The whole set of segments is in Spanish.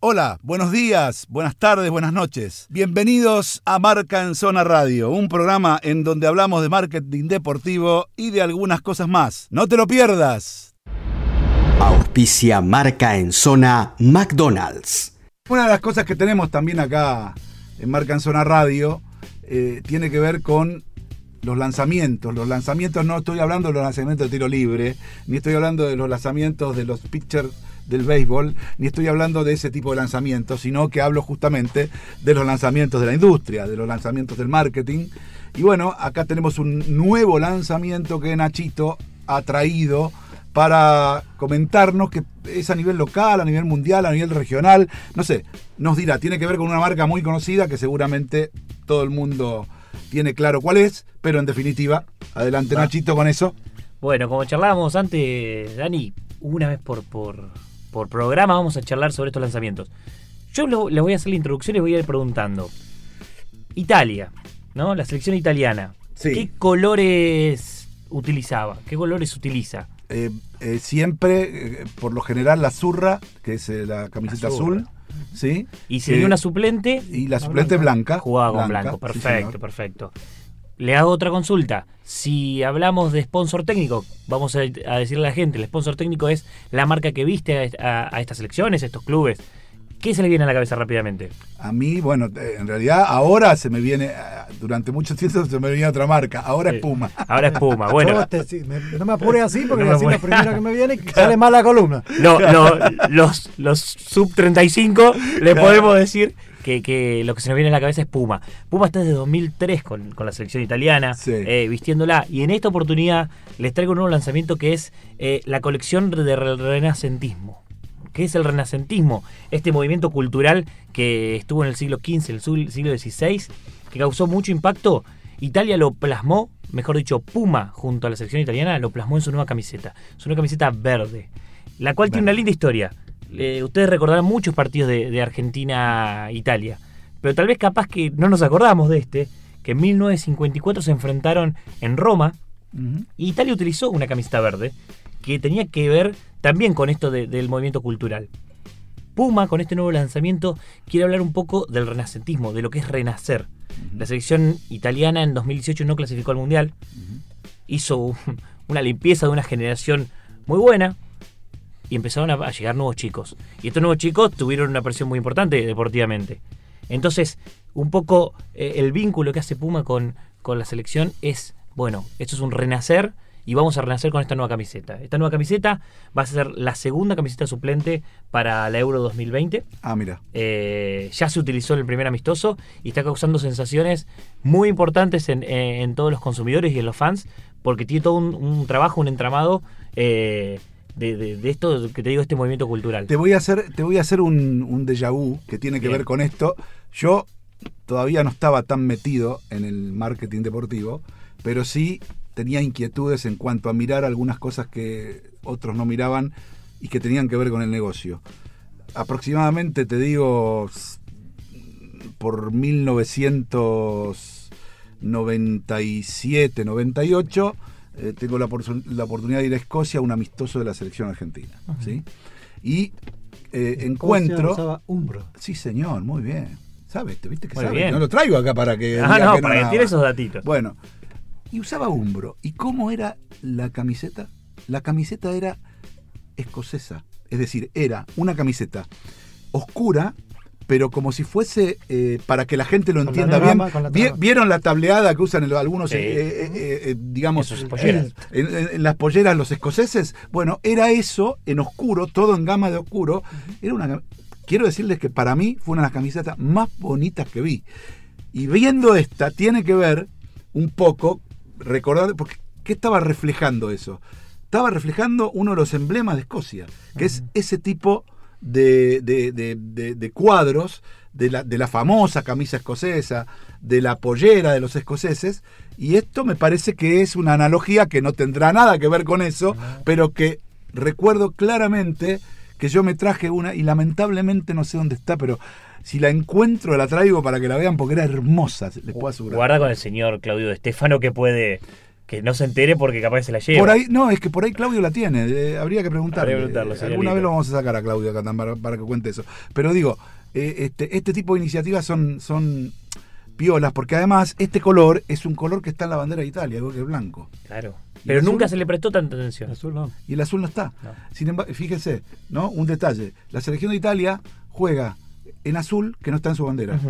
Hola, buenos días, buenas tardes, buenas noches. Bienvenidos a Marca en Zona Radio, un programa en donde hablamos de marketing deportivo y de algunas cosas más. No te lo pierdas. Auspicia Marca en Zona McDonald's. Una de las cosas que tenemos también acá en Marca en Zona Radio eh, tiene que ver con los lanzamientos. Los lanzamientos, no estoy hablando de los lanzamientos de tiro libre, ni estoy hablando de los lanzamientos de los pitchers del béisbol, ni estoy hablando de ese tipo de lanzamientos, sino que hablo justamente de los lanzamientos de la industria, de los lanzamientos del marketing. Y bueno, acá tenemos un nuevo lanzamiento que Nachito ha traído para comentarnos que es a nivel local, a nivel mundial, a nivel regional, no sé, nos dirá, tiene que ver con una marca muy conocida que seguramente todo el mundo tiene claro cuál es, pero en definitiva, adelante Nachito con eso. Bueno, como charlábamos antes, Dani, una vez por, por, por programa vamos a charlar sobre estos lanzamientos. Yo les voy a hacer la introducción y les voy a ir preguntando. Italia, ¿no? La selección italiana. ¿Qué colores utilizaba? ¿Qué colores utiliza? Eh, eh, siempre, eh, por lo general, la zurra, que es la camiseta azul. ¿sí? Y si una suplente. Y la suplente blanca. Jugaba con blanco, perfecto, perfecto. Le hago otra consulta. Si hablamos de sponsor técnico, vamos a, decirle a la gente, el sponsor técnico es la marca que viste a, a estas selecciones, estos clubes. ¿Qué se le viene a la cabeza rápidamente? A mí, bueno, eh, en realidad ahora se me viene, eh, durante mucho tiempo se me venía otra marca, ahora es Puma. Ahora es Puma, bueno. no me apures así porque no así lo primero que me viene sale mal la columna. No, no, los, los sub 35 le podemos decir que, lo que se nos viene a la cabeza es Puma. Puma está desde 2003 con, la selección italiana, eh, vistiéndola. Y en esta oportunidad les traigo un nuevo lanzamiento que es la colección de renacentismo. ¿Qué es el renacentismo? Este movimiento cultural que estuvo en el siglo XV, el siglo XVI, que causó mucho impacto. Italia lo plasmó, mejor dicho, Puma, junto a la selección italiana, lo plasmó en su nueva camiseta, su nueva camiseta verde, la cual tiene una linda historia. Ustedes recordarán muchos partidos de, Argentina-Italia, pero tal vez capaz que no nos acordamos de este, que en 1954 se enfrentaron en Roma y Italia utilizó una camiseta verde que tenía que ver también con esto del movimiento cultural. Puma, con este nuevo lanzamiento, quiere hablar un poco del renacentismo, de lo que es renacer. La selección italiana en 2018 no clasificó al Mundial, hizo una limpieza de una generación muy buena y empezaron a, llegar nuevos chicos. Y estos nuevos chicos tuvieron una presión muy importante deportivamente. Entonces, un poco eh, el vínculo que hace Puma con, con la selección es, bueno, esto es un renacer y vamos a renacer con esta nueva camiseta. Esta nueva camiseta va a ser la segunda camiseta suplente para la Euro 2020. Ah, mira. Eh, ya se utilizó en el primer amistoso y está causando sensaciones muy importantes en, en todos los consumidores y en los fans, porque tiene todo un, trabajo, un entramado. Eh, de, esto que te digo, este movimiento cultural. Te voy a hacer, te voy a hacer un, un déjà vu que tiene que ver con esto. Yo todavía no estaba tan metido en el marketing deportivo, pero sí tenía inquietudes en cuanto a mirar algunas cosas que otros no miraban y que tenían que ver con el negocio. Aproximadamente, te digo, por 1997, 98, eh, tengo la, oportunidad de ir a Escocia a un amistoso de la selección argentina. ¿sí? Y eh, encuentro... Usaba Umbro. Sí, señor, muy bien. ¿Sabes? ¿Te viste que sabe? No lo traigo acá para que... Ah, no, para que tire esos datitos. Bueno, y usaba Umbro. ¿Y cómo era la camiseta? La camiseta era escocesa, es decir, era una camiseta oscura, pero como si fuese, eh, para que la gente lo entienda bien, ¿vieron la tableada que usan algunos, eh, eh, digamos, en, las polleras los escoceses? Bueno, era eso en oscuro, todo en gama de oscuro. Era una, quiero decirles que para mí fue una de las camisetas más bonitas que vi. Y viendo esta, tiene que ver un poco recordar, porque ¿qué estaba reflejando eso? Estaba reflejando uno de los emblemas de Escocia, que es ese tipo de, de, cuadros de la, de la, famosa camisa escocesa, de la pollera de los escoceses, y esto me parece que es una analogía que no tendrá nada que ver con eso, pero que recuerdo claramente que yo me traje una, y lamentablemente no sé dónde está, pero si la encuentro la traigo para que la vean porque era hermosa, les puedo asegurar. Guarda con el señor Claudio de Estefano que puede que no se entere porque capaz se la lleva. Por ahí, no, es que por ahí Claudio la tiene. eh, habría que preguntarle. Habría que preguntarlo, Alguna vez lo vamos a sacar a Claudio acá para, para que cuente eso. Pero digo, eh, este, este tipo de iniciativas son, son piolas, porque además este color es un color que está en la bandera de Italia, igual que el blanco. Claro. ¿Y Pero el nunca azul? se le prestó tanta atención. Azul no. Y el azul no está. No. Sin embargo, fíjense, ¿no? Un detalle. La selección de Italia juega en azul, que no está en su bandera.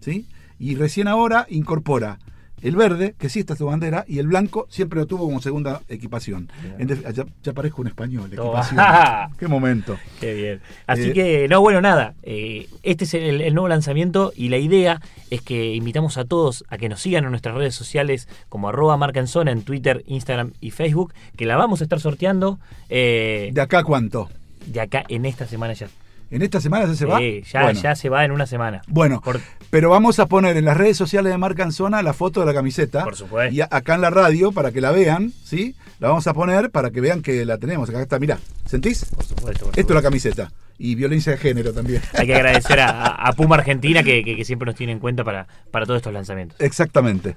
¿Sí? Y recién ahora incorpora el verde, que sí está su bandera, y el blanco siempre lo tuvo como segunda equipación. En ya, ya parezco un español, equipación. Qué momento. Qué bien. Así Eh, que, no, bueno, nada. eh, este es el, el nuevo lanzamiento y la idea es que invitamos a todos a que nos sigan en nuestras redes sociales como arroba marca en zona en Twitter, Instagram y Facebook, que la vamos a estar sorteando eh, ¿De acá cuánto? de acá en esta semana ya. ¿En esta semana ya se va? Sí, ya, bueno, ya se va en una semana. Bueno, Por- pero vamos a poner en las redes sociales de Marca en Zona la foto de la camiseta. Por supuesto. Y acá en la radio, para que la vean, ¿sí? La vamos a poner para que vean que la tenemos. Acá está, mirá. ¿Sentís? Por supuesto. por Esto es la camiseta. Y violencia de género también. Hay que agradecer a, a Puma Argentina que, que- que siempre nos tiene en cuenta para, para todos estos lanzamientos. Exactamente.